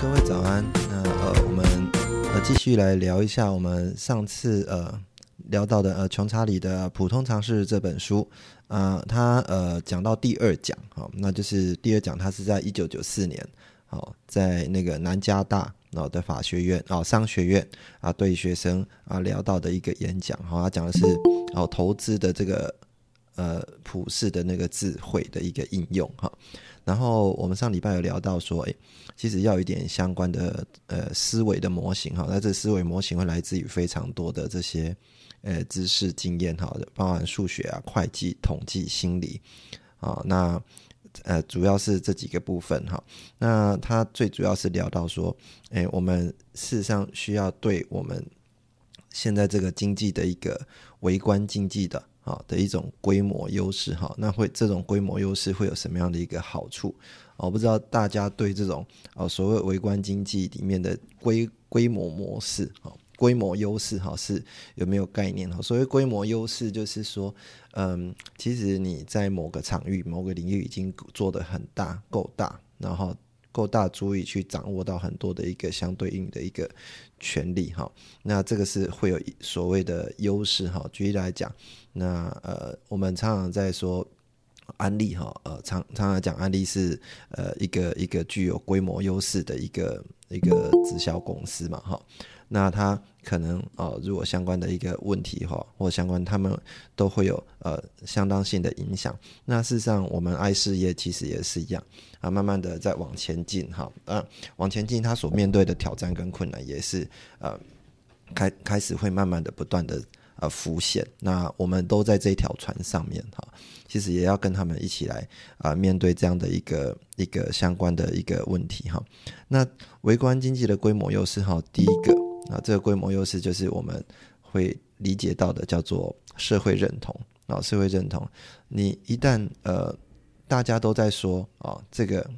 各位早安。那呃，我们呃继续来聊一下我们上次呃聊到的呃穷查理的普通常识这本书啊，他呃讲到第二讲，好，那就是第二讲，他是在一九九四年，好，在那个南加大哦的法学院哦商学院啊对学生啊聊到的一个演讲，好，他讲的是哦投资的这个呃普世的那个智慧的一个应用哈。然后我们上礼拜有聊到说，诶，其实要有一点相关的呃思维的模型哈，那这思维模型会来自于非常多的这些呃知识经验哈，包含数学啊、会计、统计、心理啊，那呃主要是这几个部分哈。那他最主要是聊到说，诶，我们事实上需要对我们现在这个经济的一个微观经济的。好的一种规模优势哈，那会这种规模优势会有什么样的一个好处？我不知道大家对这种哦所谓微观经济里面的规规模模式哈，规模优势哈是有没有概念哈？所谓规模优势就是说，嗯，其实你在某个场域、某个领域已经做得很大、够大，然后。够大，足以去掌握到很多的一个相对应的一个权利哈。那这个是会有所谓的优势哈。举例来讲，那呃，我们常常在说安利哈，呃，常常常讲安利是呃一个一个具有规模优势的一个一个直销公司嘛哈。那它可能哦，如果相关的一个问题哈，或相关他们都会有呃相当性的影响。那事实上，我们爱事业其实也是一样啊，慢慢的在往前进哈，啊，往前进，它所面对的挑战跟困难也是呃开开始会慢慢的不断的呃浮现。那我们都在这条船上面哈，其实也要跟他们一起来啊面对这样的一个一个相关的一个问题哈。那微观经济的规模优势哈，第一个。啊，这个规模优势就是我们会理解到的，叫做社会认同啊。社会认同，你一旦呃大家都在说啊，这个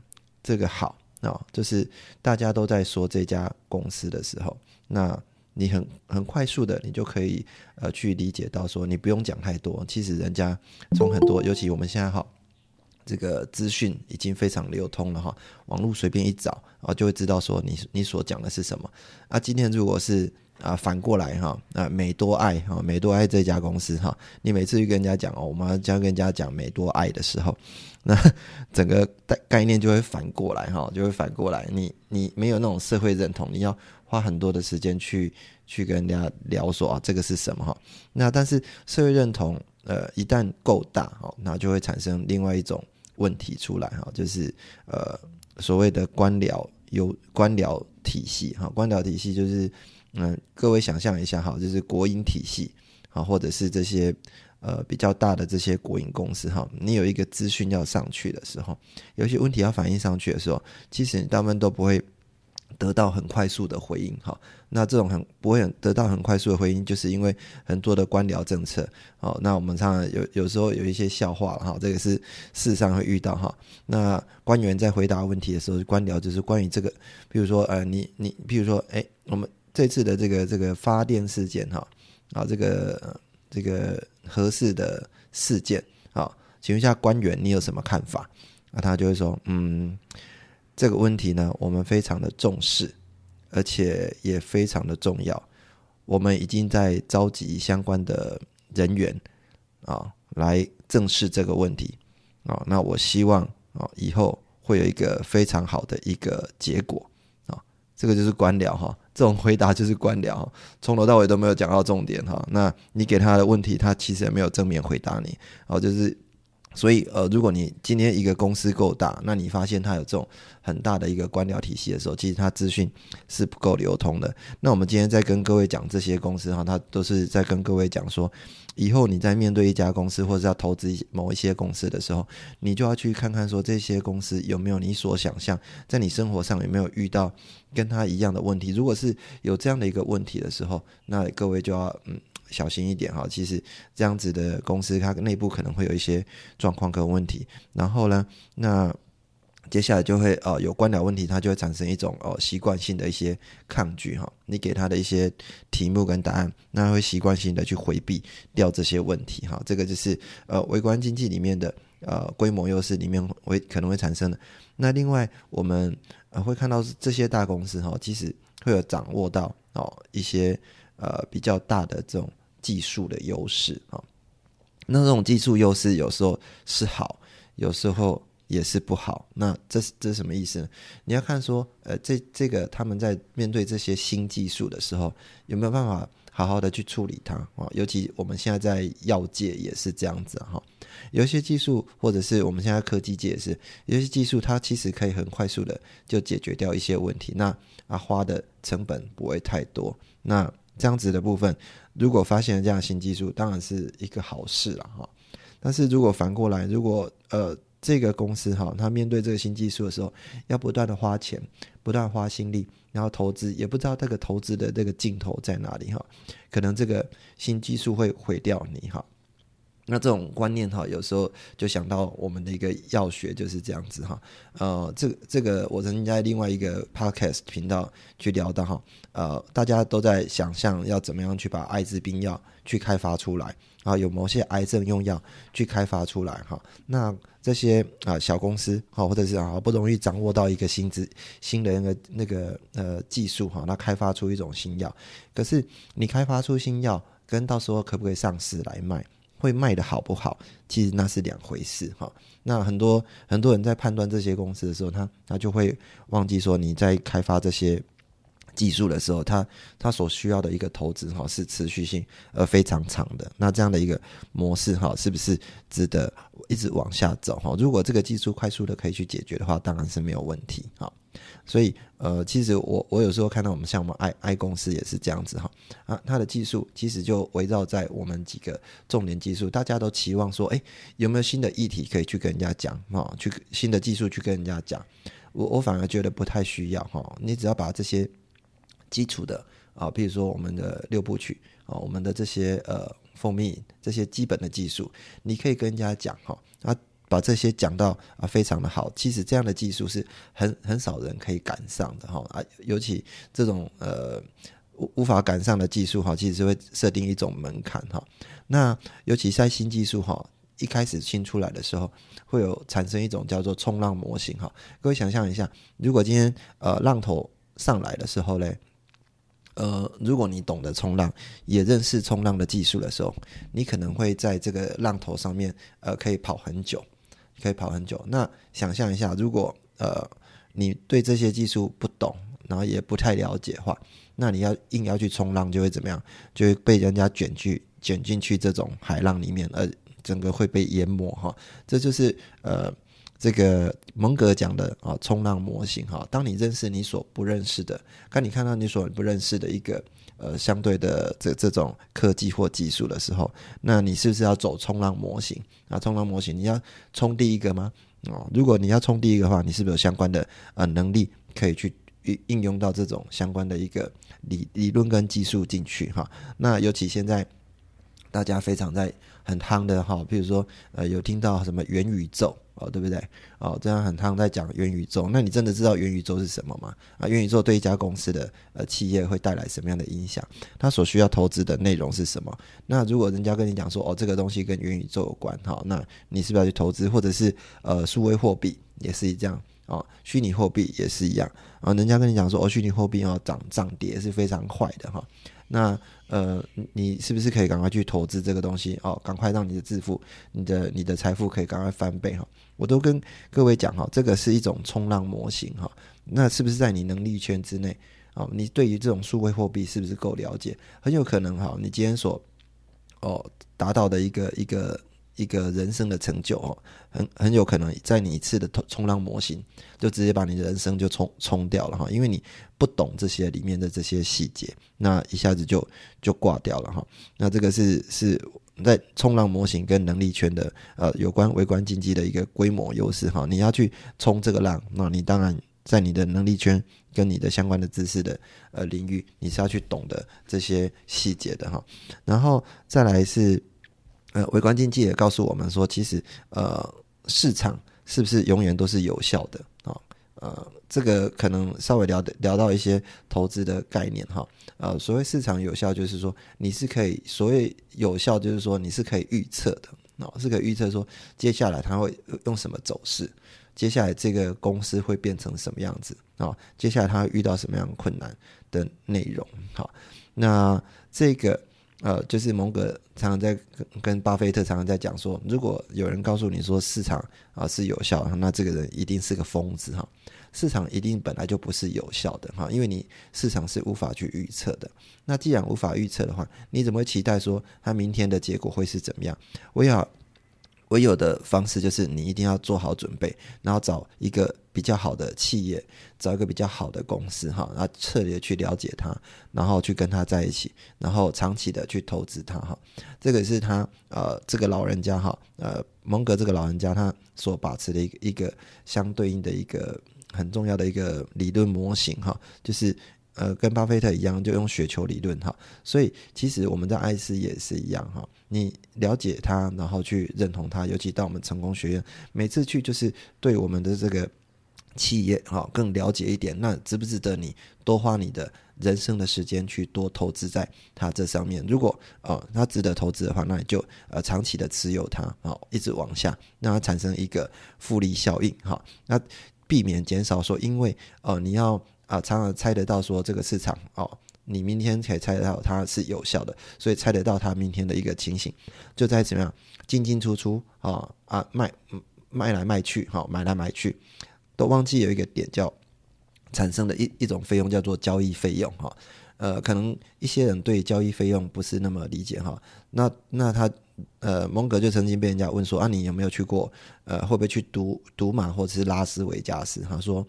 这个好啊，就是大家都在说这家公司的时候，那你很很快速的，你就可以呃去理解到说，你不用讲太多，其实人家从很多，尤其我们现在哈。这个资讯已经非常流通了哈，网络随便一找，然后就会知道说你你所讲的是什么。啊，今天如果是啊反过来哈，啊美多爱哈，美多爱这家公司哈，你每次去跟人家讲哦，我们要跟人家讲美多爱的时候，那 整个概概念就会反过来哈，就会反过来，你你没有那种社会认同，你要花很多的时间去去跟人家聊说啊这个是什么哈。那但是社会认同呃一旦够大哈，那就会产生另外一种。问题出来哈，就是呃所谓的官僚有官僚体系哈，官僚体系就是嗯各位想象一下哈，就是国营体系啊，或者是这些呃比较大的这些国营公司哈，你有一个资讯要上去的时候，有些问题要反映上去的时候，其实你大部分都不会。得到很快速的回应，哈，那这种很不会很得到很快速的回应，就是因为很多的官僚政策，哦，那我们常常有有时候有一些笑话，哈，这个是事实上会遇到，哈，那官员在回答问题的时候，官僚就是关于这个，比如说，呃，你你，比如说，哎，我们这次的这个这个发电事件，哈，啊，这个这个合适的事件，啊，请问一下官员，你有什么看法？那他就会说，嗯。这个问题呢，我们非常的重视，而且也非常的重要。我们已经在召集相关的人员啊，来正视这个问题啊。那我希望啊，以后会有一个非常好的一个结果啊。这个就是官僚哈，这种回答就是官僚，从头到尾都没有讲到重点哈。那你给他的问题，他其实也没有正面回答你哦，就是。所以，呃，如果你今天一个公司够大，那你发现它有这种很大的一个官僚体系的时候，其实它资讯是不够流通的。那我们今天在跟各位讲这些公司哈，它都是在跟各位讲说，以后你在面对一家公司或者要投资某一些公司的时候，你就要去看看说这些公司有没有你所想象，在你生活上有没有遇到跟他一样的问题。如果是有这样的一个问题的时候，那各位就要嗯。小心一点哈，其实这样子的公司，它内部可能会有一些状况跟问题。然后呢，那接下来就会呃有官僚问题，它就会产生一种哦习惯性的一些抗拒哈。你给他的一些题目跟答案，那会习惯性的去回避掉这些问题哈。这个就是呃微观经济里面的呃规模优势里面会可能会产生的。那另外我们呃会看到这些大公司哈，其实会有掌握到哦一些。呃，比较大的这种技术的优势啊，那这种技术优势有时候是好，有时候也是不好。那这是这是什么意思呢？你要看说，呃，这这个他们在面对这些新技术的时候，有没有办法好好的去处理它啊？尤其我们现在在药界也是这样子哈，有些技术或者是我们现在科技界也是，有些技术它其实可以很快速的就解决掉一些问题，那啊花的成本不会太多，那。这样子的部分，如果发现了这样新技术，当然是一个好事了哈。但是如果反过来，如果呃这个公司哈，它面对这个新技术的时候，要不断的花钱，不断花心力，然后投资，也不知道这个投资的这个尽头在哪里哈，可能这个新技术会毁掉你哈。那这种观念哈，有时候就想到我们的一个药学就是这样子哈。呃，这这个我曾经在另外一个 podcast 频道去聊到哈。呃，大家都在想象要怎么样去把艾滋病药去开发出来啊，有某些癌症用药去开发出来哈。那这些啊小公司哈，或者是好不容易掌握到一个新资新的那个那个呃技术哈，那开发出一种新药。可是你开发出新药，跟到时候可不可以上市来卖？会卖的好不好？其实那是两回事哈。那很多很多人在判断这些公司的时候，他他就会忘记说，你在开发这些技术的时候，他他所需要的一个投资哈是持续性而非常长的。那这样的一个模式哈，是不是值得一直往下走哈？如果这个技术快速的可以去解决的话，当然是没有问题哈。所以，呃，其实我我有时候看到我们像我们 I I 公司也是这样子哈啊，它的技术其实就围绕在我们几个重点技术，大家都期望说，哎，有没有新的议题可以去跟人家讲哈，去新的技术去跟人家讲，我我反而觉得不太需要哈，你只要把这些基础的啊，比如说我们的六部曲啊，我们的这些呃蜂蜜这些基本的技术，你可以跟人家讲哈啊。把这些讲到啊，非常的好。其实这样的技术是很很少人可以赶上的哈啊，尤其这种呃无无法赶上的技术哈，其实是会设定一种门槛哈。那尤其在新技术哈，一开始新出来的时候，会有产生一种叫做冲浪模型哈。各位想象一下，如果今天呃浪头上来的时候嘞，呃，如果你懂得冲浪，也认识冲浪的技术的时候，你可能会在这个浪头上面呃可以跑很久。可以跑很久。那想象一下，如果呃你对这些技术不懂，然后也不太了解的话，那你要硬要去冲浪，就会怎么样？就会被人家卷去卷进去这种海浪里面，而整个会被淹没哈。这就是呃这个蒙格讲的啊冲浪模型哈。当你认识你所不认识的，当你看到你所不认识的一个。呃，相对的这这种科技或技术的时候，那你是不是要走冲浪模型啊？冲浪模型你要冲第一个吗？哦，如果你要冲第一个的话，你是不是有相关的呃能力可以去应应用到这种相关的一个理理论跟技术进去哈？那尤其现在大家非常在很夯的哈，比如说呃有听到什么元宇宙。哦，对不对？哦，这样很常在讲元宇宙。那你真的知道元宇宙是什么吗？啊，元宇宙对一家公司的呃企业会带来什么样的影响？它所需要投资的内容是什么？那如果人家跟你讲说，哦，这个东西跟元宇宙有关，哈，那你是不是要去投资？或者是呃，数位货币也是这样，哦，虚拟货币也是一样。啊，人家跟你讲说，哦，虚拟货币要涨涨跌是非常快的，哈。那呃，你是不是可以赶快去投资这个东西？哦，赶快让你的致富，你的你的财富可以赶快翻倍哈！我都跟各位讲哈，这个是一种冲浪模型哈。那是不是在你能力圈之内？哦，你对于这种数位货币是不是够了解？很有可能哈，你今天所哦达到的一个一个一个人生的成就哦，很很有可能在你一次的冲浪模型就直接把你的人生就冲冲掉了哈，因为你不懂这些里面的这些细节，那一下子就就挂掉了哈。那这个是是在冲浪模型跟能力圈的呃有关微观经济的一个规模优势哈。你要去冲这个浪，那你当然在你的能力圈跟你的相关的知识的呃领域，你是要去懂得这些细节的哈。然后再来是。呃，微观经济也告诉我们说，其实呃，市场是不是永远都是有效的啊？呃，这个可能稍微聊的聊到一些投资的概念哈。呃，所谓市场有效，就是说你是可以，所谓有效就是说你是可以预测的啊，是可以预测说接下来它会用什么走势，接下来这个公司会变成什么样子啊？接下来它会遇到什么样的困难的内容？好，那这个。呃，就是蒙格常常在跟巴菲特常常在讲说，如果有人告诉你说市场啊是有效，那这个人一定是个疯子哈。市场一定本来就不是有效的哈，因为你市场是无法去预测的。那既然无法预测的话，你怎么会期待说他明天的结果会是怎么样？我有。唯有的方式就是你一定要做好准备，然后找一个比较好的企业，找一个比较好的公司哈，然后彻底去了解它，然后去跟他在一起，然后长期的去投资它哈。这个是他呃这个老人家哈呃蒙格这个老人家他所把持的一个一个相对应的一个很重要的一个理论模型哈，就是。呃，跟巴菲特一样，就用雪球理论哈，所以其实我们在爱思也是一样哈。你了解他，然后去认同他，尤其到我们成功学院，每次去就是对我们的这个企业哈更了解一点。那值不值得你多花你的人生的时间去多投资在它这上面？如果呃它值得投资的话，那你就呃长期的持有它啊，一直往下，让它产生一个复利效应哈。那避免减少说，因为呃你要。啊，常常猜得到说这个市场哦，你明天可以猜得到它是有效的，所以猜得到它明天的一个情形，就在怎么样进进出出啊啊卖卖来卖去哈，买来买去，都忘记有一个点叫产生的一一种费用叫做交易费用哈，呃，可能一些人对交易费用不是那么理解哈，那那他呃蒙格就曾经被人家问说啊，你有没有去过呃会不会去赌赌马或者是拉斯维加斯？他说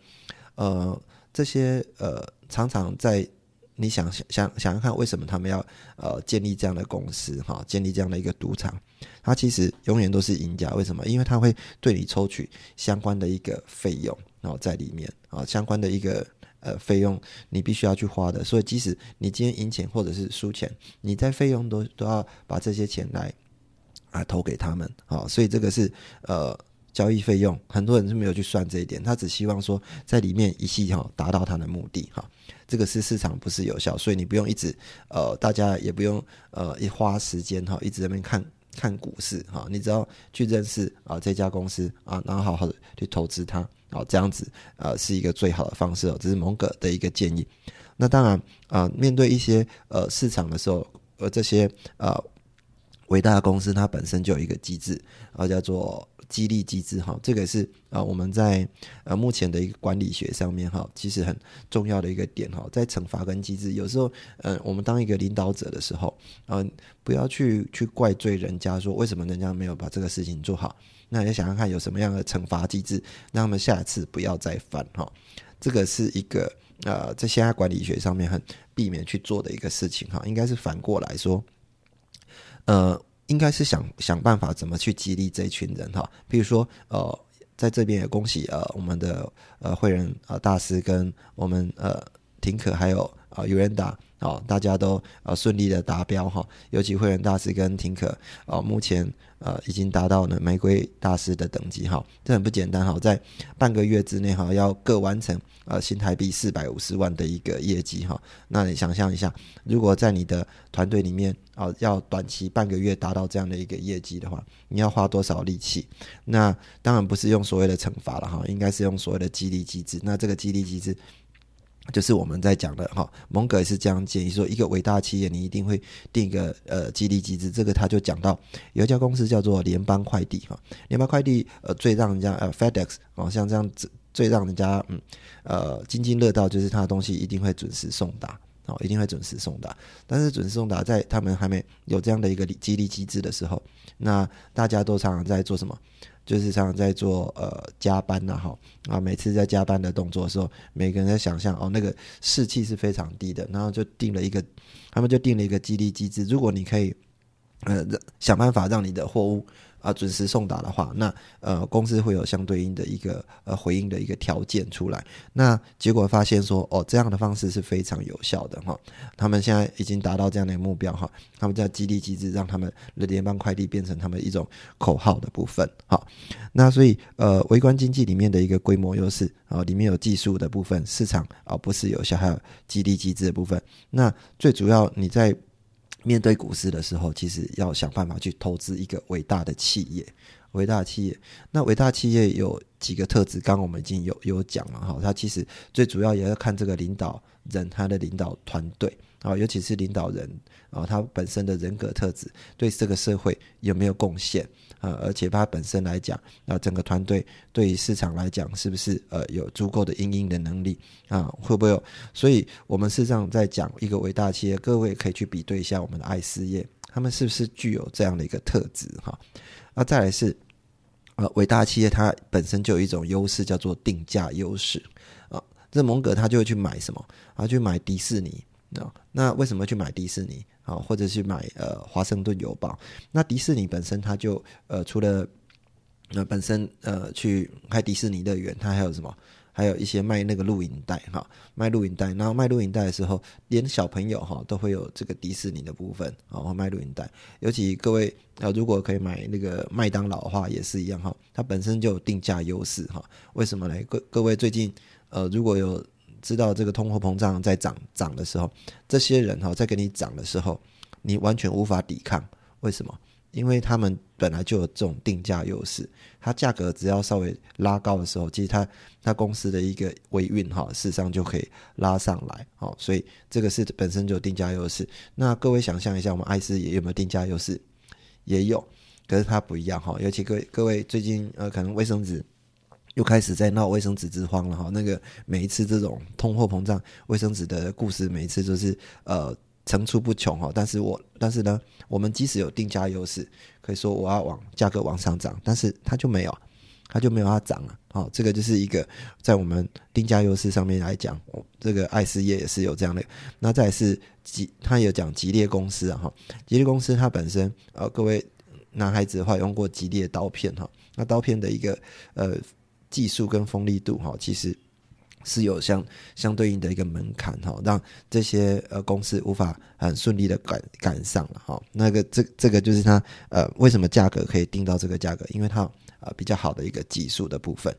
呃。这些呃，常常在你想想想想看，为什么他们要呃建立这样的公司哈，建立这样的一个赌场？他其实永远都是赢家。为什么？因为他会对你抽取相关的一个费用，然后在里面啊，相关的一个呃费用，你必须要去花的。所以，即使你今天赢钱或者是输钱，你在费用都都要把这些钱来啊投给他们啊。所以，这个是呃。交易费用，很多人是没有去算这一点，他只希望说在里面一系哈达到他的目的哈，这个是市场不是有效，所以你不用一直呃，大家也不用呃一花时间哈，一直在那边看看股市哈，你只要去认识啊这家公司啊，然后好好的去投资它，啊这样子呃是一个最好的方式哦，这是蒙哥的一个建议。那当然啊，面对一些呃市场的时候，呃这些呃伟大的公司它本身就有一个机制啊，叫做。激励机制哈，这个是啊我们在呃目前的一个管理学上面哈，其实很重要的一个点哈，在惩罚跟机制，有时候呃我们当一个领导者的时候，嗯不要去去怪罪人家说为什么人家没有把这个事情做好，那也想想看有什么样的惩罚机制，让他们下次不要再犯哈，这个是一个呃在现在管理学上面很避免去做的一个事情哈，应该是反过来说，呃。应该是想想办法怎么去激励这一群人哈，比如说呃，在这边也恭喜呃我们的呃会员呃大师跟我们呃廷可还有啊尤人达啊大家都呃顺利的达标哈，尤其会员大师跟廷可啊目前。呃，已经达到了玫瑰大师的等级哈，这很不简单哈，在半个月之内哈，要各完成呃新台币四百五十万的一个业绩哈。那你想象一下，如果在你的团队里面啊，要短期半个月达到这样的一个业绩的话，你要花多少力气？那当然不是用所谓的惩罚了哈，应该是用所谓的激励机制。那这个激励机制。就是我们在讲的哈，蒙格也是这样建议说，一个伟大企业你一定会定一个呃激励机制。这个他就讲到有一家公司叫做联邦快递哈，联邦快递呃最让人家呃 FedEx 哦像这样子最让人家嗯呃津津乐道就是他的东西一定会准时送达哦，一定会准时送达。但是准时送达在他们还没有这样的一个激励机制的时候，那大家都常常在做什么？就是常常在做呃加班呐，哈啊，每次在加班的动作的时候，每个人在想象哦，那个士气是非常低的，然后就定了一个，他们就定了一个激励机制，如果你可以呃想办法让你的货物。啊，准时送达的话，那呃，公司会有相对应的一个呃回应的一个条件出来。那结果发现说，哦，这样的方式是非常有效的哈。他们现在已经达到这样的一个目标哈。他们在激励机制，让他们的联邦快递变成他们一种口号的部分。哈，那所以呃，微观经济里面的一个规模优势啊，里面有技术的部分，市场啊不是有效，还有激励机制的部分。那最主要你在。面对股市的时候，其实要想办法去投资一个伟大的企业，伟大企业。那伟大企业有几个特质，刚刚我们已经有有讲了哈。它其实最主要也要看这个领导人他的领导团队啊，尤其是领导人啊，他本身的人格特质对这个社会有没有贡献。啊，而且它本身来讲，啊，整个团队对于市场来讲，是不是呃有足够的应应的能力啊？会不会有？所以我们事实上在讲一个伟大企业，各位可以去比对一下我们的爱思业，他们是不是具有这样的一个特质哈？那再来是，呃，伟大企业它本身就有一种优势，叫做定价优势啊。这蒙格他就会去买什么？啊，去买迪士尼那？那为什么去买迪士尼？啊，或者去买呃华盛顿邮报。那迪士尼本身，它就呃除了呃本身呃去开迪士尼乐园，它还有什么？还有一些卖那个录影带哈，卖录影带。然后卖录影带的时候，连小朋友哈都会有这个迪士尼的部分啊，卖录影带。尤其各位啊，如果可以买那个麦当劳的话，也是一样哈，它本身就有定价优势哈。为什么呢？各各位最近呃如果有。知道这个通货膨胀在涨涨的时候，这些人哈在给你涨的时候，你完全无法抵抗。为什么？因为他们本来就有这种定价优势，它价格只要稍微拉高的时候，其实它它公司的一个维运哈，事实上就可以拉上来。好，所以这个是本身就定价优势。那各位想象一下，我们爱思也有没有定价优势？也有，可是它不一样哈。尤其各位各位最近呃，可能卫生纸。又开始在闹卫生纸之荒了哈，那个每一次这种通货膨胀卫生纸的故事，每一次都是呃层出不穷哈。但是我但是呢，我们即使有定价优势，可以说我要往价格往上涨，但是它就没有，它就没有它涨了。好，这个就是一个在我们定价优势上面来讲，这个爱思业也是有这样的。那再是吉，他有讲吉列公司啊哈，吉列公司它本身呃，各位男孩子的话用过吉列刀片哈，那刀片的一个呃。技术跟锋利度哈，其实是有相相对应的一个门槛哈，让这些呃公司无法很顺利的赶赶上了哈。那个这这个就是它呃为什么价格可以定到这个价格，因为它呃比较好的一个技术的部分。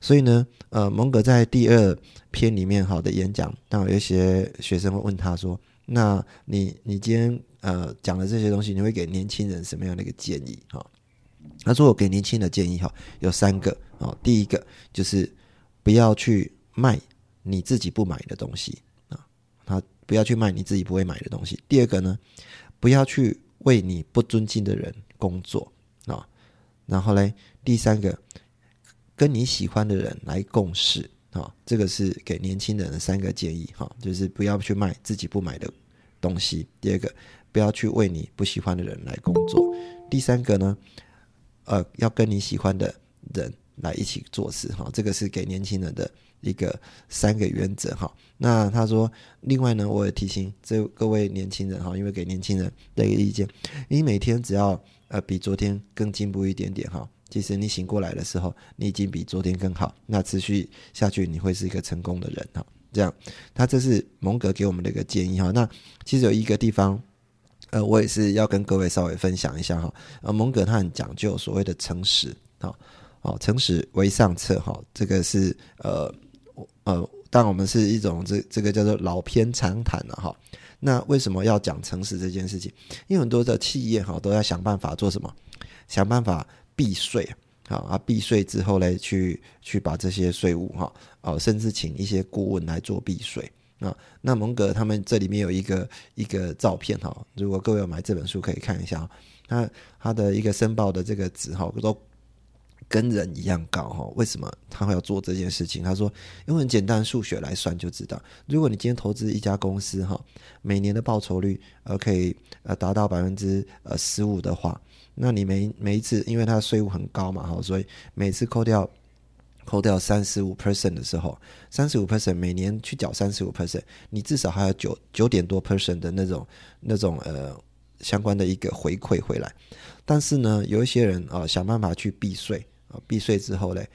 所以呢，呃蒙格在第二篇里面好的演讲，那有一些学生会问他说：“那你你今天呃讲的这些东西，你会给年轻人什么样的一个建议？”哈。他说：“我给年轻的建议哈，有三个啊。第一个就是不要去卖你自己不买的东西啊，他不要去卖你自己不会买的东西。第二个呢，不要去为你不尊敬的人工作啊。然后嘞，第三个，跟你喜欢的人来共事啊。这个是给年轻人的三个建议哈，就是不要去卖自己不买的东西。第二个，不要去为你不喜欢的人来工作。第三个呢？”呃，要跟你喜欢的人来一起做事哈，这个是给年轻人的一个三个原则哈。那他说，另外呢，我也提醒这各位年轻人哈，因为给年轻人的一个意见，你每天只要呃比昨天更进步一点点哈，其实你醒过来的时候，你已经比昨天更好，那持续下去你会是一个成功的人哈。这样，他这是蒙格给我们的一个建议哈。那其实有一个地方。呃，我也是要跟各位稍微分享一下哈。呃，蒙格他很讲究所谓的诚实，哈，哦诚实为上策，哈，这个是呃呃，但我们是一种这这个叫做老偏常谈了哈。那为什么要讲诚实这件事情？因为很多的企业哈都要想办法做什么，想办法避税啊啊，避税之后呢，去去把这些税务哈，哦，甚至请一些顾问来做避税。啊，那蒙格他们这里面有一个一个照片哈，如果各位有买这本书可以看一下，他他的一个申报的这个纸哈，都跟人一样高哈。为什么他会要做这件事情？他说，用很简单数学来算就知道，如果你今天投资一家公司哈，每年的报酬率呃可以呃达到百分之呃十五的话，那你每每一次因为它的税务很高嘛哈，所以每次扣掉。扣掉三十五 percent 的时候，三十五 percent 每年去缴三十五 percent，你至少还有九九点多 percent 的那种那种呃相关的一个回馈回来。但是呢，有一些人啊想办法去避税避税之后嘞，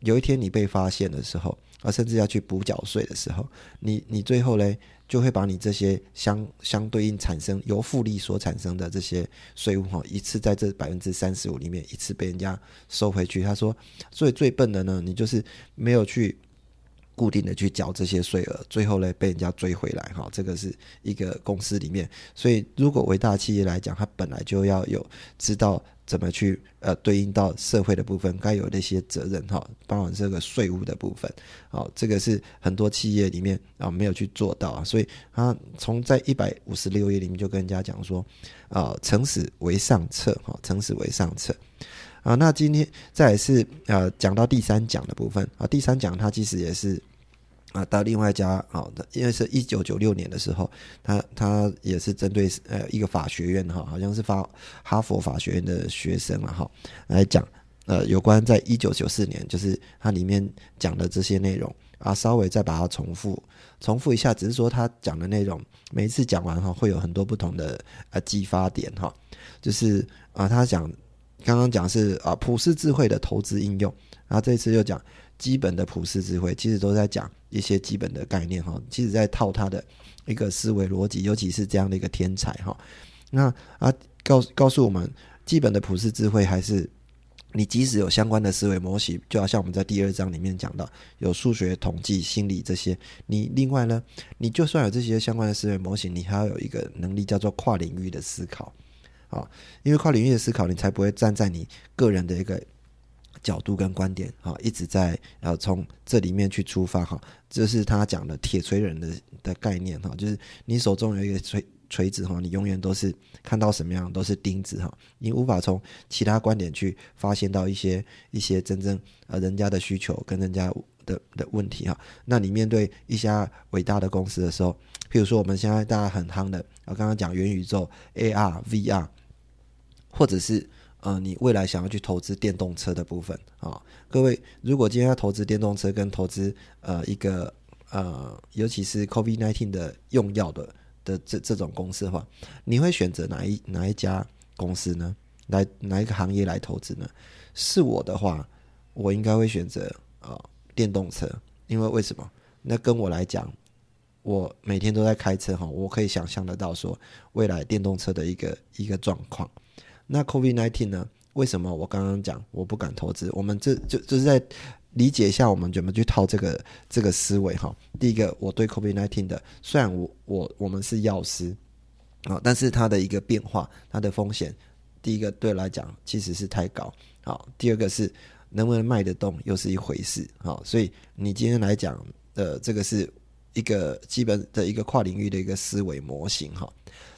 有一天你被发现的时候啊，甚至要去补缴税的时候，你你最后嘞。就会把你这些相相对应产生由复利所产生的这些税务哈，一次在这百分之三十五里面一次被人家收回去。他说，所以最笨的呢，你就是没有去。固定的去缴这些税额，最后呢被人家追回来哈，这个是一个公司里面，所以如果伟大企业来讲，它本来就要有知道怎么去呃对应到社会的部分该有的一些责任哈，包含这个税务的部分，好，这个是很多企业里面啊没有去做到啊，所以他从在一百五十六页里面就跟人家讲说啊，诚实为上策哈，诚实为上策。啊，那今天再是呃讲到第三讲的部分啊，第三讲它其实也是啊到另外一家啊，因为是一九九六年的时候，他他也是针对呃一个法学院哈，好像是法哈佛法学院的学生了哈，来讲呃有关在一九九四年，就是它里面讲的这些内容啊，稍微再把它重复重复一下，只是说他讲的内容每一次讲完哈，会有很多不同的呃激发点哈，就是啊他讲。刚刚讲是啊普世智慧的投资应用，然后这次又讲基本的普世智慧，其实都在讲一些基本的概念哈，其实在套他的一个思维逻辑，尤其是这样的一个天才哈。那啊告告诉我们，基本的普世智慧还是你即使有相关的思维模型，就好像我们在第二章里面讲到有数学、统计、心理这些，你另外呢，你就算有这些相关的思维模型，你还要有一个能力叫做跨领域的思考。啊，因为跨领域的思考，你才不会站在你个人的一个角度跟观点啊，一直在呃从这里面去出发哈。这是他讲的铁锤人的的概念哈，就是你手中有一个锤锤子哈，你永远都是看到什么样都是钉子哈，你无法从其他观点去发现到一些一些真正呃人家的需求跟人家的的问题哈。那你面对一家伟大的公司的时候，譬如说我们现在大家很夯的，我刚刚讲元宇宙 AR VR。或者是呃，你未来想要去投资电动车的部分啊，各位，如果今天要投资电动车跟投资呃一个呃，尤其是 COVID-19 的用药的的这这种公司的话，你会选择哪一哪一家公司呢？来哪一个行业来投资呢？是我的话，我应该会选择啊电动车，因为为什么？那跟我来讲，我每天都在开车哈，我可以想象得到说未来电动车的一个一个状况。那 COVID nineteen 呢？为什么我刚刚讲我不敢投资？我们这就就是在理解一下我们怎么去套这个这个思维哈。第一个，我对 COVID nineteen 的，虽然我我我们是药师啊，但是它的一个变化，它的风险，第一个对来讲其实是太高。好，第二个是能不能卖得动又是一回事。好，所以你今天来讲的这个是一个基本的一个跨领域的一个思维模型哈。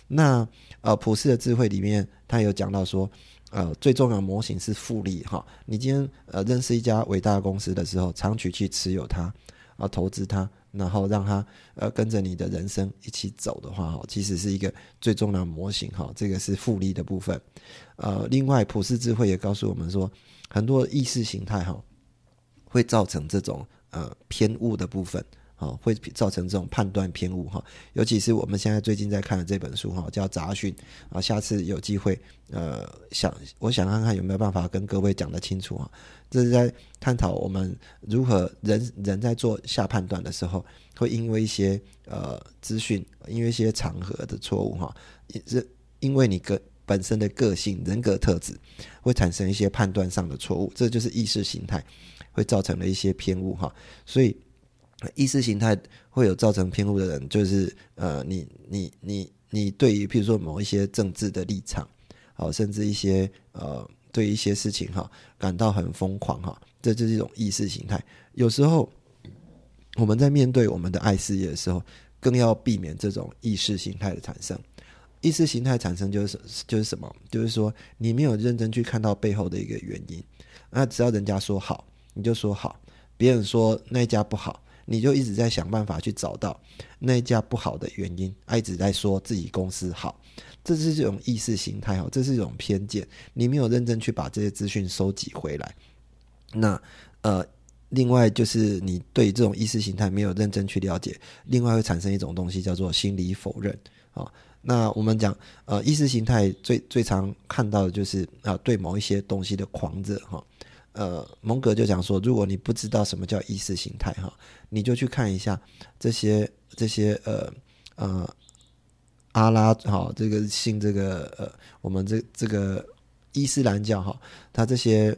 那呃，普世的智慧里面，他有讲到说，呃，最重要的模型是复利哈。你今天呃认识一家伟大的公司的时候，长期去持有它，啊，投资它，然后让它呃跟着你的人生一起走的话，哈，其实是一个最重要的模型哈。这个是复利的部分。呃，另外普世智慧也告诉我们说，很多意识形态哈，会造成这种呃偏误的部分。哦，会造成这种判断偏误哈，尤其是我们现在最近在看的这本书哈，叫《杂讯》啊，下次有机会，呃，想我想看看有没有办法跟各位讲得清楚啊，这是在探讨我们如何人人在做下判断的时候，会因为一些呃资讯，因为一些场合的错误哈，因是因为你个本身的个性人格特质，会产生一些判断上的错误，这就是意识形态会造成的一些偏误哈，所以。意识形态会有造成偏误的人，就是呃，你你你你对于譬如说某一些政治的立场，好，甚至一些呃，对一些事情哈，感到很疯狂哈，这就是一种意识形态。有时候我们在面对我们的爱事业的时候，更要避免这种意识形态的产生。意识形态产生就是就是什么？就是说你没有认真去看到背后的一个原因。那只要人家说好，你就说好；别人说那一家不好，你就一直在想办法去找到那一家不好的原因，一直在说自己公司好。这是这种意识形态哈，这是一种偏见。你没有认真去把这些资讯收集回来，那呃。另外就是你对这种意识形态没有认真去了解，另外会产生一种东西叫做心理否认啊。那我们讲呃意识形态最最常看到的就是啊对某一些东西的狂热哈。呃蒙格就讲说，如果你不知道什么叫意识形态哈，你就去看一下这些这些呃呃阿拉哈这个信这个呃我们这这个伊斯兰教哈，他这些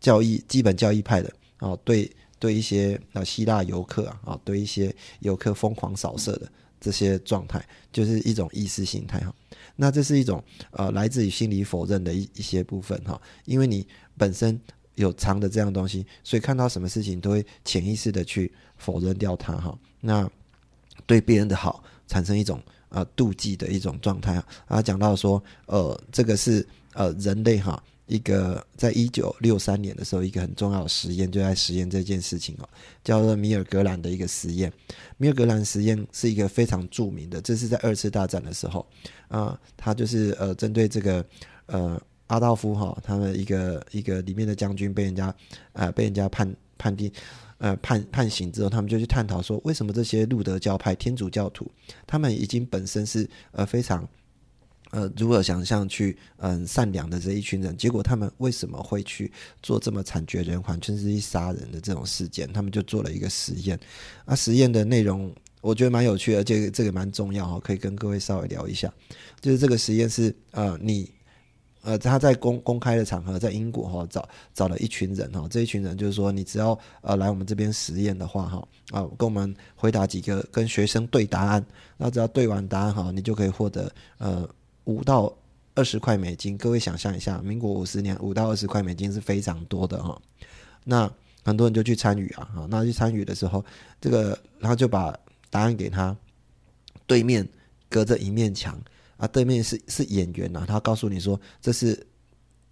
教义基本教义派的。哦，对对，一些啊希腊游客啊，啊对一些游客疯狂扫射的这些状态，就是一种意识形态哈。那这是一种呃来自于心理否认的一一些部分哈，因为你本身有藏的这样东西，所以看到什么事情都会潜意识的去否认掉它哈。那对别人的好产生一种呃妒忌的一种状态啊。讲到说呃这个是呃人类哈。一个在一九六三年的时候，一个很重要的实验就在实验这件事情哦，叫做米尔格兰的一个实验。米尔格兰实验是一个非常著名的，这是在二次大战的时候啊，他就是呃针对这个呃阿道夫哈，他们一个一个里面的将军被人家呃被人家判判定呃判判刑之后，他们就去探讨说，为什么这些路德教派天主教徒，他们已经本身是呃非常。呃，如何想象去嗯善良的这一群人，结果他们为什么会去做这么惨绝人寰、甚至一杀人的这种事件？他们就做了一个实验，啊，实验的内容我觉得蛮有趣的，这个这个蛮重要哈，可以跟各位稍微聊一下。就是这个实验是呃，你呃他在公公开的场合，在英国哈找找了一群人哈，这一群人就是说，你只要呃来我们这边实验的话哈啊，跟我们回答几个跟学生对答案，那只要对完答案哈，你就可以获得呃。五到二十块美金，各位想象一下，民国五十年五到二十块美金是非常多的哈。那很多人就去参与啊，哈，那去参与的时候，这个然后就把答案给他，对面隔着一面墙啊，对面是是演员呐，他告诉你说这是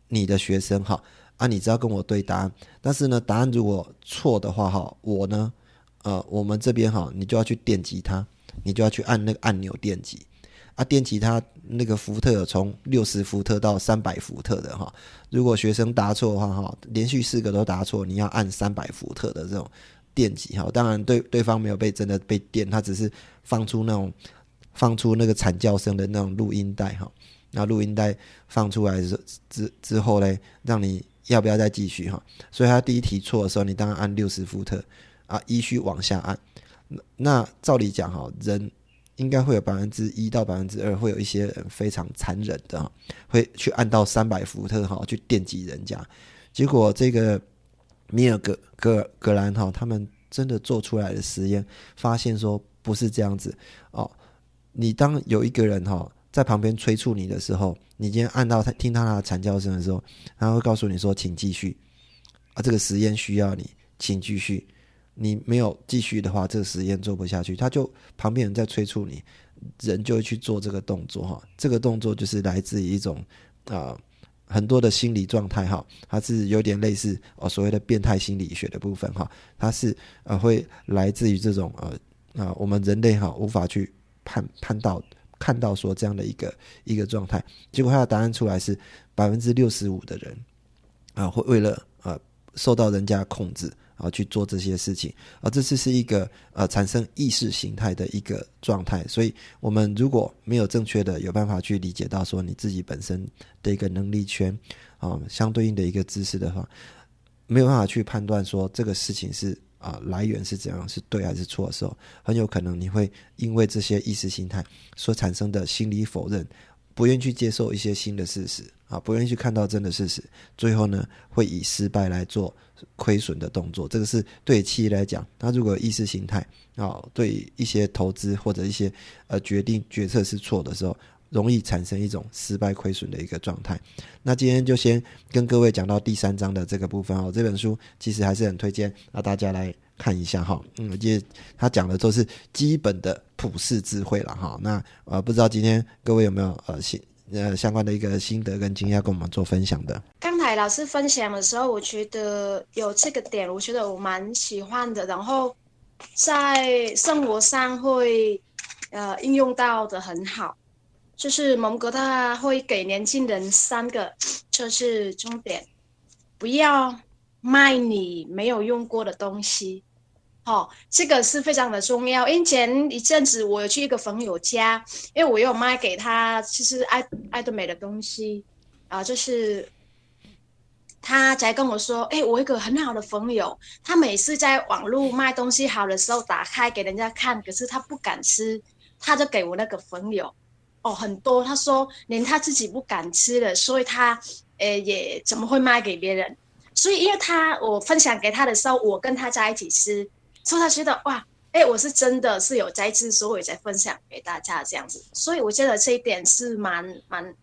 你的学生哈，啊，你只要跟我对答案，但是呢，答案如果错的话哈，我呢，呃，我们这边哈，你就要去电击他，你就要去按那个按钮电击。啊，电吉他那个伏特有从六十伏特到三百伏特的哈，如果学生答错的话哈，连续四个都答错，你要按三百伏特的这种电极哈。当然对对方没有被真的被电，他只是放出那种放出那个惨叫声的那种录音带哈。那录音带放出来之之之后嘞，让你要不要再继续哈？所以他第一题错的时候，你当然按六十伏特啊，依序往下按。那照理讲哈，人。应该会有百分之一到百分之二，会有一些人非常残忍的哈，会去按到三百伏特哈去电击人家。结果这个米尔格格格兰哈他们真的做出来的实验，发现说不是这样子哦。你当有一个人哈在旁边催促你的时候，你今天按到他听到他的惨叫声的时候，他会告诉你说请继续啊，这个实验需要你，请继续。你没有继续的话，这个实验做不下去。他就旁边人在催促你，人就会去做这个动作哈。这个动作就是来自于一种啊很多的心理状态哈，它是有点类似哦所谓的变态心理学的部分哈。它是呃会来自于这种呃啊我们人类哈无法去判判到看到说这样的一个一个状态。结果他的答案出来是百分之六十五的人啊会为了呃受到人家控制。啊，去做这些事情，啊，这次是一个呃产生意识形态的一个状态，所以我们如果没有正确的有办法去理解到说你自己本身的一个能力圈啊，相对应的一个知识的话，没有办法去判断说这个事情是啊来源是怎样，是对还是错的时候，很有可能你会因为这些意识形态所产生的心理否认。不愿意去接受一些新的事实啊，不愿意去看到真的事实，最后呢会以失败来做亏损的动作。这个是对企业来讲，他如果意识形态啊，对一些投资或者一些呃决定决策是错的时候，容易产生一种失败亏损的一个状态。那今天就先跟各位讲到第三章的这个部分哦。这本书其实还是很推荐啊，大家来看一下哈。嗯，因为他讲的都是基本的。普世智慧了哈，那呃不知道今天各位有没有呃心呃相关的一个心得跟经验跟我们做分享的。刚才老师分享的时候，我觉得有这个点，我觉得我蛮喜欢的，然后在生活上会呃应用到的很好。就是蒙哥他会给年轻人三个，就是重点，不要卖你没有用过的东西，好，这个是非常的重要。因为前一阵子我有去一个朋友家，因为我有卖给他，其实爱爱多美的东西啊，就是他才跟我说，哎，我一个很好的朋友，他每次在网络卖东西好的时候打开给人家看，可是他不敢吃，他就给我那个朋友。哦，很多。他说连他自己不敢吃了，所以他，呃，也怎么会卖给别人？所以，因为他我分享给他的时候，我跟他在一起吃，所以他觉得哇，哎，我是真的是有在吃，所以才分享给大家这样子。所以我觉得这一点是蛮蛮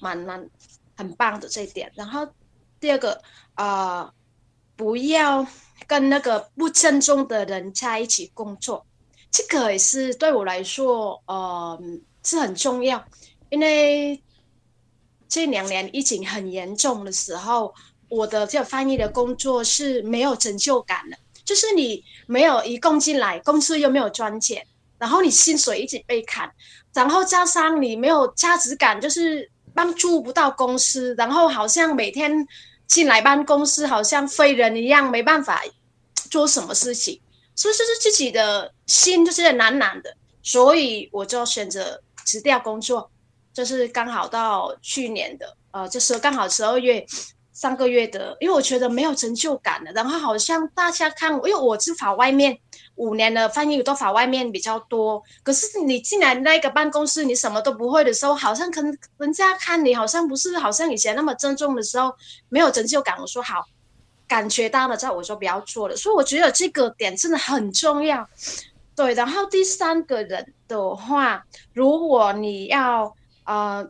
蛮蛮很棒的这一点。然后第二个，呃，不要跟那个不正宗的人在一起工作，这个也是对我来说，呃。是很重要，因为这两年疫情很严重的时候，我的这个翻译的工作是没有成就感的。就是你没有一共进来，公司又没有赚钱，然后你薪水一直被砍，然后加上你没有价值感，就是帮助不到公司，然后好像每天进来办公室好像废人一样，没办法做什么事情，所以就是自己的心就是懒懒的，所以我就选择。辞掉工作，就是刚好到去年的，呃，就是刚好十二月上个月的，因为我觉得没有成就感了。然后好像大家看，因为我是法外面五年的翻译，都法外面比较多。可是你进来那个办公室，你什么都不会的时候，好像可人家看你好像不是好像以前那么尊重的时候，没有成就感。我说好，感觉到了，在我就不要做了。所以我觉得这个点真的很重要。对，然后第三个人的话，如果你要呃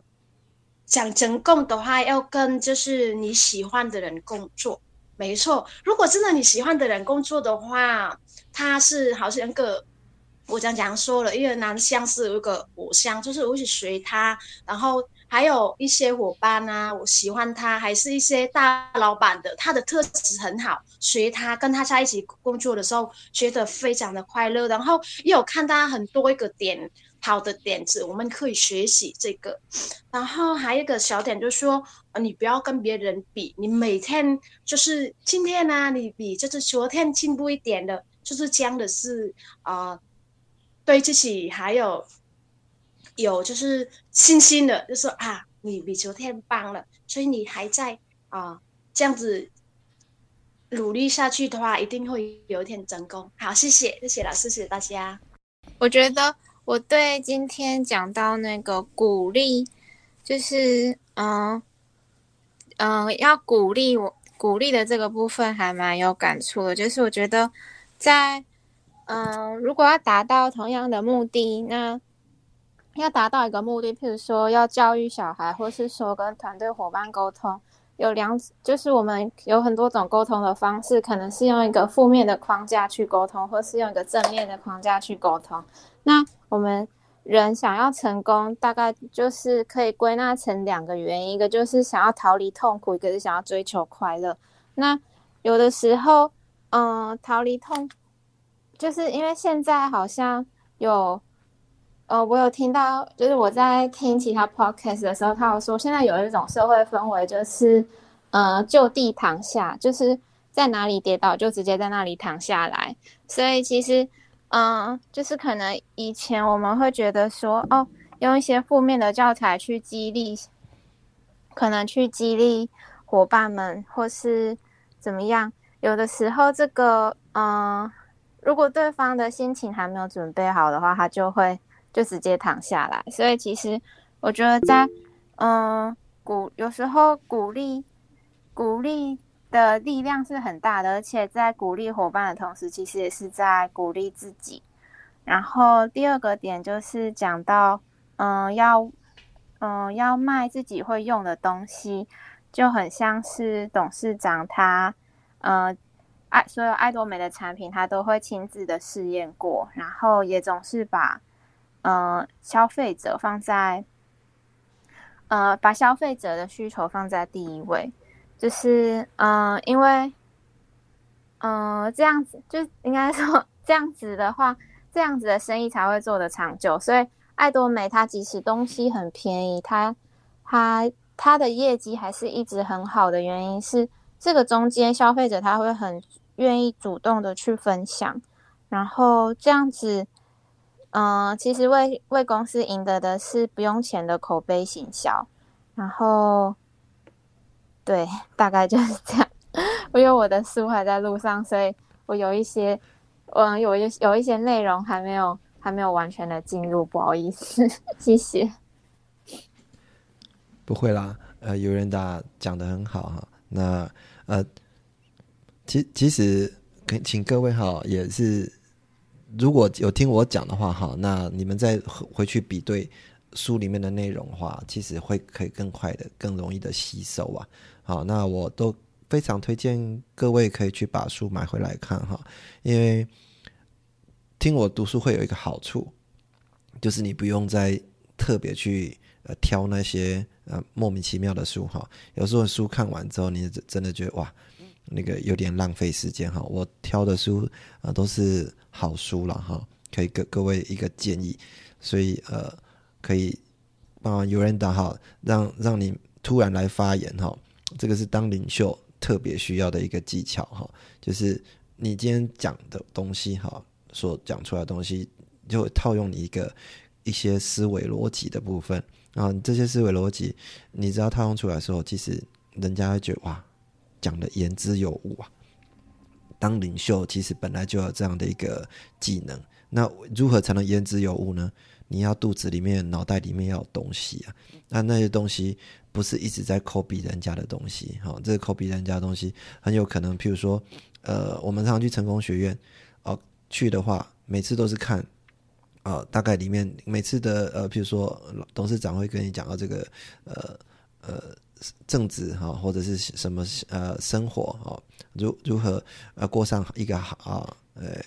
想成功的话，要跟就是你喜欢的人工作，没错。如果真的你喜欢的人工作的话，他是好像个我讲讲说了，因为男香是有一个偶像，就是我去随他，然后。还有一些伙伴啊，我喜欢他，还是一些大老板的，他的特质很好，学他跟他在一起工作的时候，觉得非常的快乐。然后也有看他很多一个点好的点子，我们可以学习这个。然后还有一个小点就是说，呃，你不要跟别人比，你每天就是今天呢，你比就是昨天进步一点的，就是这样的是啊，对自己还有。有就是信心的，就说啊，你比昨天棒了，所以你还在啊这样子努力下去的话，一定会有一天成功。好，谢谢，谢谢老师，谢谢大家。我觉得我对今天讲到那个鼓励，就是嗯嗯，要鼓励我鼓励的这个部分还蛮有感触的。就是我觉得在嗯，如果要达到同样的目的，那要达到一个目的，譬如说要教育小孩，或是说跟团队伙伴沟通，有两，就是我们有很多种沟通的方式，可能是用一个负面的框架去沟通，或是用一个正面的框架去沟通。那我们人想要成功，大概就是可以归纳成两个原因，一个就是想要逃离痛苦，一个是想要追求快乐。那有的时候，嗯，逃离痛，就是因为现在好像有。呃，我有听到，就是我在听其他 podcast 的时候，他有说现在有一种社会氛围，就是呃就地躺下，就是在哪里跌倒就直接在那里躺下来。所以其实，嗯，就是可能以前我们会觉得说，哦，用一些负面的教材去激励，可能去激励伙伴们，或是怎么样。有的时候，这个，嗯，如果对方的心情还没有准备好的话，他就会。就直接躺下来，所以其实我觉得在嗯鼓有时候鼓励鼓励的力量是很大的，而且在鼓励伙伴的同时，其实也是在鼓励自己。然后第二个点就是讲到嗯要嗯要卖自己会用的东西，就很像是董事长他呃爱所有爱多美的产品，他都会亲自的试验过，然后也总是把。嗯，消费者放在呃，把消费者的需求放在第一位，就是嗯，因为嗯这样子就应该说这样子的话，这样子的生意才会做得长久。所以爱多美它即使东西很便宜，它它它的业绩还是一直很好的原因是，这个中间消费者他会很愿意主动的去分享，然后这样子。嗯，其实为为公司赢得的是不用钱的口碑行销，然后，对，大概就是这样。因为我的书还在路上，所以我有一些，嗯，有一有一些内容还没有还没有完全的进入，不好意思，谢谢。不会啦，呃，有人答讲的很好哈。那呃，其其实跟请各位哈也是。如果有听我讲的话，哈，那你们再回去比对书里面的内容的话，其实会可以更快的、更容易的吸收啊。好，那我都非常推荐各位可以去把书买回来看哈，因为听我读书会有一个好处，就是你不用再特别去呃挑那些呃莫名其妙的书哈。有时候书看完之后，你真的觉得哇。那个有点浪费时间哈，我挑的书啊都是好书了哈，可以给各位一个建议，所以呃可以帮有人打好，让让你突然来发言哈，这个是当领袖特别需要的一个技巧哈，就是你今天讲的东西哈，所讲出来的东西就套用你一个一些思维逻辑的部分啊，这些思维逻辑你只要套用出来的时候，其实人家会觉得哇。讲的言之有物啊！当领袖其实本来就有这样的一个技能，那如何才能言之有物呢？你要肚子里面、脑袋里面要有东西啊！那那些东西不是一直在 copy 人家的东西，哈，这个 copy 人家的东西很有可能，譬如说，呃，我们常常去成功学院，哦，去的话，每次都是看，呃，大概里面每次的呃，譬如说董事长会跟你讲到这个，呃，呃。政治哈，或者是什么呃生活哦，如如何呃过上一个好啊呃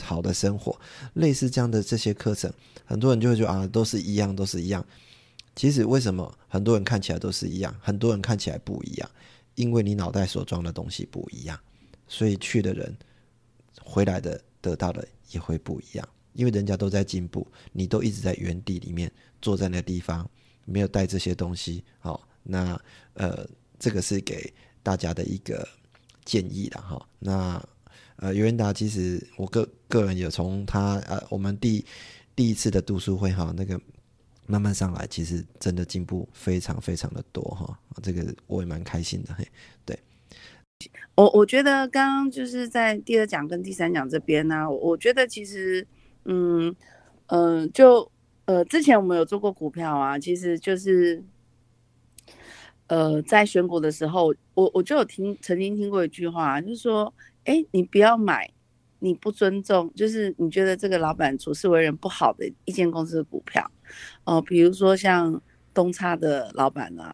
好的生活，类似这样的这些课程，很多人就会觉得啊都是一样，都是一样。其实为什么很多人看起来都是一样，很多人看起来不一样？因为你脑袋所装的东西不一样，所以去的人回来的得到的也会不一样。因为人家都在进步，你都一直在原地里面坐在那地方，没有带这些东西，好。那呃，这个是给大家的一个建议了哈。那呃，尤文达其实我个个人有从他呃，我们第第一次的读书会哈，那个慢慢上来，其实真的进步非常非常的多哈。这个我也蛮开心的嘿。对，我我觉得刚刚就是在第二讲跟第三讲这边呢，我觉得其实嗯嗯，就呃之前我们有做过股票啊，其实就是。呃，在选股的时候，我我就有听曾经听过一句话，就是说，哎，你不要买，你不尊重，就是你觉得这个老板处事为人不好的一间公司的股票，哦，比如说像东差的老板啊，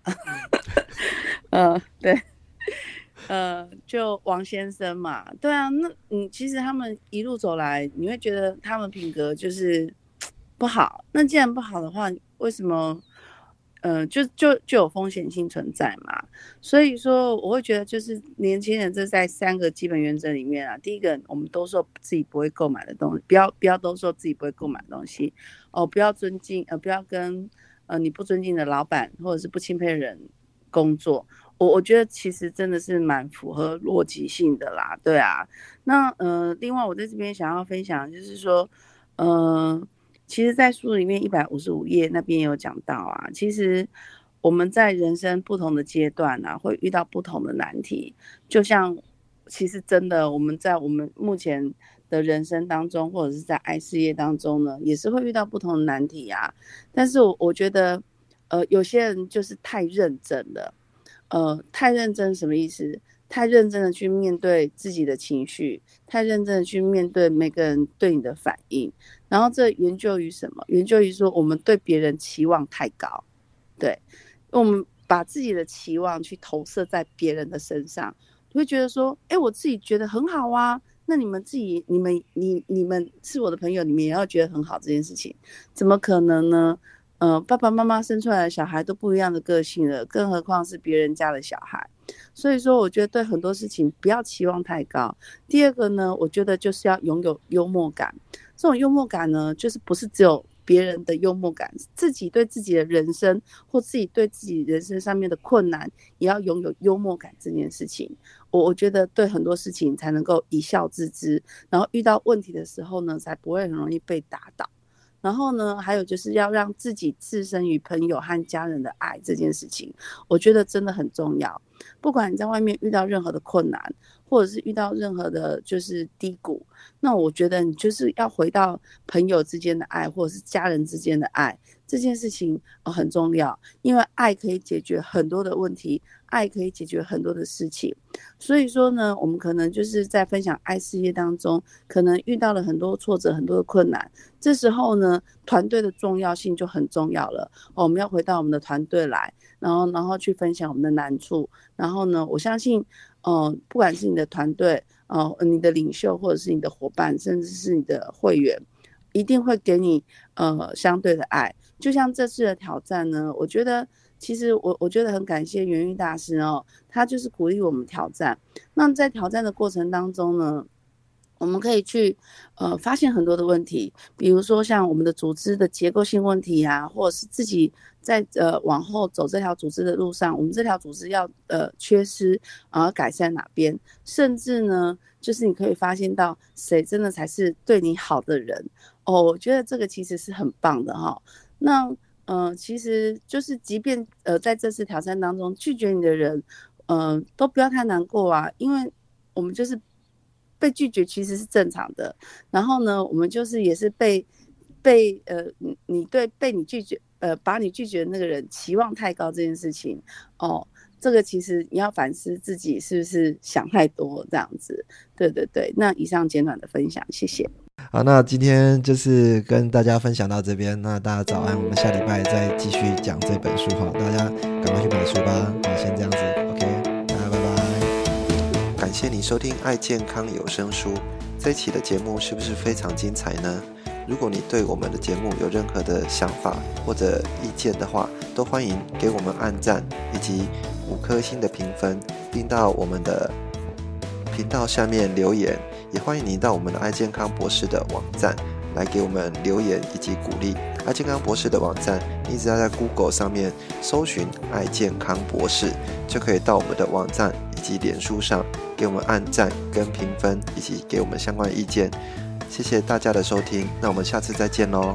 嗯，对，呃，就王先生嘛，对啊，那你其实他们一路走来，你会觉得他们品格就是不好，那既然不好的话，为什么？嗯，就就就有风险性存在嘛，所以说我会觉得就是年轻人这在三个基本原则里面啊，第一个我们都说自己不会购买的东西，不要不要都说自己不会购买的东西。哦，不要尊敬呃不要跟呃你不尊敬的老板或者是不钦佩的人工作，我我觉得其实真的是蛮符合逻辑性的啦，对啊，那呃另外我在这边想要分享就是说，嗯。其实，在书里面一百五十五页那边有讲到啊，其实我们在人生不同的阶段啊，会遇到不同的难题。就像，其实真的我们在我们目前的人生当中，或者是在爱事业当中呢，也是会遇到不同的难题啊。但是，我我觉得，呃，有些人就是太认真了，呃，太认真什么意思？太认真的去面对自己的情绪，太认真的去面对每个人对你的反应，然后这研究于什么？研究于说我们对别人期望太高，对，我们把自己的期望去投射在别人的身上，你会觉得说，哎，我自己觉得很好啊，那你们自己，你们，你，你们是我的朋友，你们也要觉得很好这件事情，怎么可能呢？嗯、呃爸爸妈妈生出来的小孩都不一样的个性了，更何况是别人家的小孩。所以说，我觉得对很多事情不要期望太高。第二个呢，我觉得就是要拥有幽默感。这种幽默感呢，就是不是只有别人的幽默感，自己对自己的人生或自己对自己人生上面的困难，也要拥有幽默感这件事情。我我觉得对很多事情才能够一笑置之，然后遇到问题的时候呢，才不会很容易被打倒。然后呢，还有就是要让自己置身于朋友和家人的爱这件事情，我觉得真的很重要。不管你在外面遇到任何的困难，或者是遇到任何的就是低谷，那我觉得你就是要回到朋友之间的爱，或者是家人之间的爱，这件事情很重要，因为爱可以解决很多的问题，爱可以解决很多的事情。所以说呢，我们可能就是在分享爱事业当中，可能遇到了很多挫折、很多的困难。这时候呢，团队的重要性就很重要了。我们要回到我们的团队来，然后然后去分享我们的难处。然后呢，我相信，哦、不管是你的团队，呃，你的领袖，或者是你的伙伴，甚至是你的会员，一定会给你呃相对的爱。就像这次的挑战呢，我觉得其实我我觉得很感谢元玉大师哦，他就是鼓励我们挑战。那在挑战的过程当中呢，我们可以去呃发现很多的问题，比如说像我们的组织的结构性问题啊，或者是自己在呃往后走这条组织的路上，我们这条组织要呃缺失，然后改善哪边，甚至呢，就是你可以发现到谁真的才是对你好的人。哦，我觉得这个其实是很棒的哈、那嗯、呃其实就是即便呃在这次挑战当中拒绝你的人，嗯、都不要太难过啊，因为我们就是被拒绝其实是正常的。然后呢，我们就是也是被被呃你你对被你拒绝呃把你拒绝的那个人期望太高这件事情哦，这个其实你要反思自己是不是想太多这样子。对对对，那以上简短的分享，谢谢。好，那今天就是跟大家分享到这边，那大家早安，我们下礼拜再继续讲这本书哈，大家赶快去买书吧。好，先这样子，OK，大家拜拜。感谢你收听爱健康有声书，这一期的节目是不是非常精彩呢？如果你对我们的节目有任何的想法或者意见的话，都欢迎给我们按赞以及五颗星的评分，并到我们的频道下面留言。也欢迎您到我们的爱健康博士的网站来给我们留言以及鼓励。爱健康博士的网站，你只要在 Google 上面搜寻“爱健康博士”，就可以到我们的网站以及脸书上给我们按赞跟评分，以及给我们相关意见。谢谢大家的收听那我们下次再见喽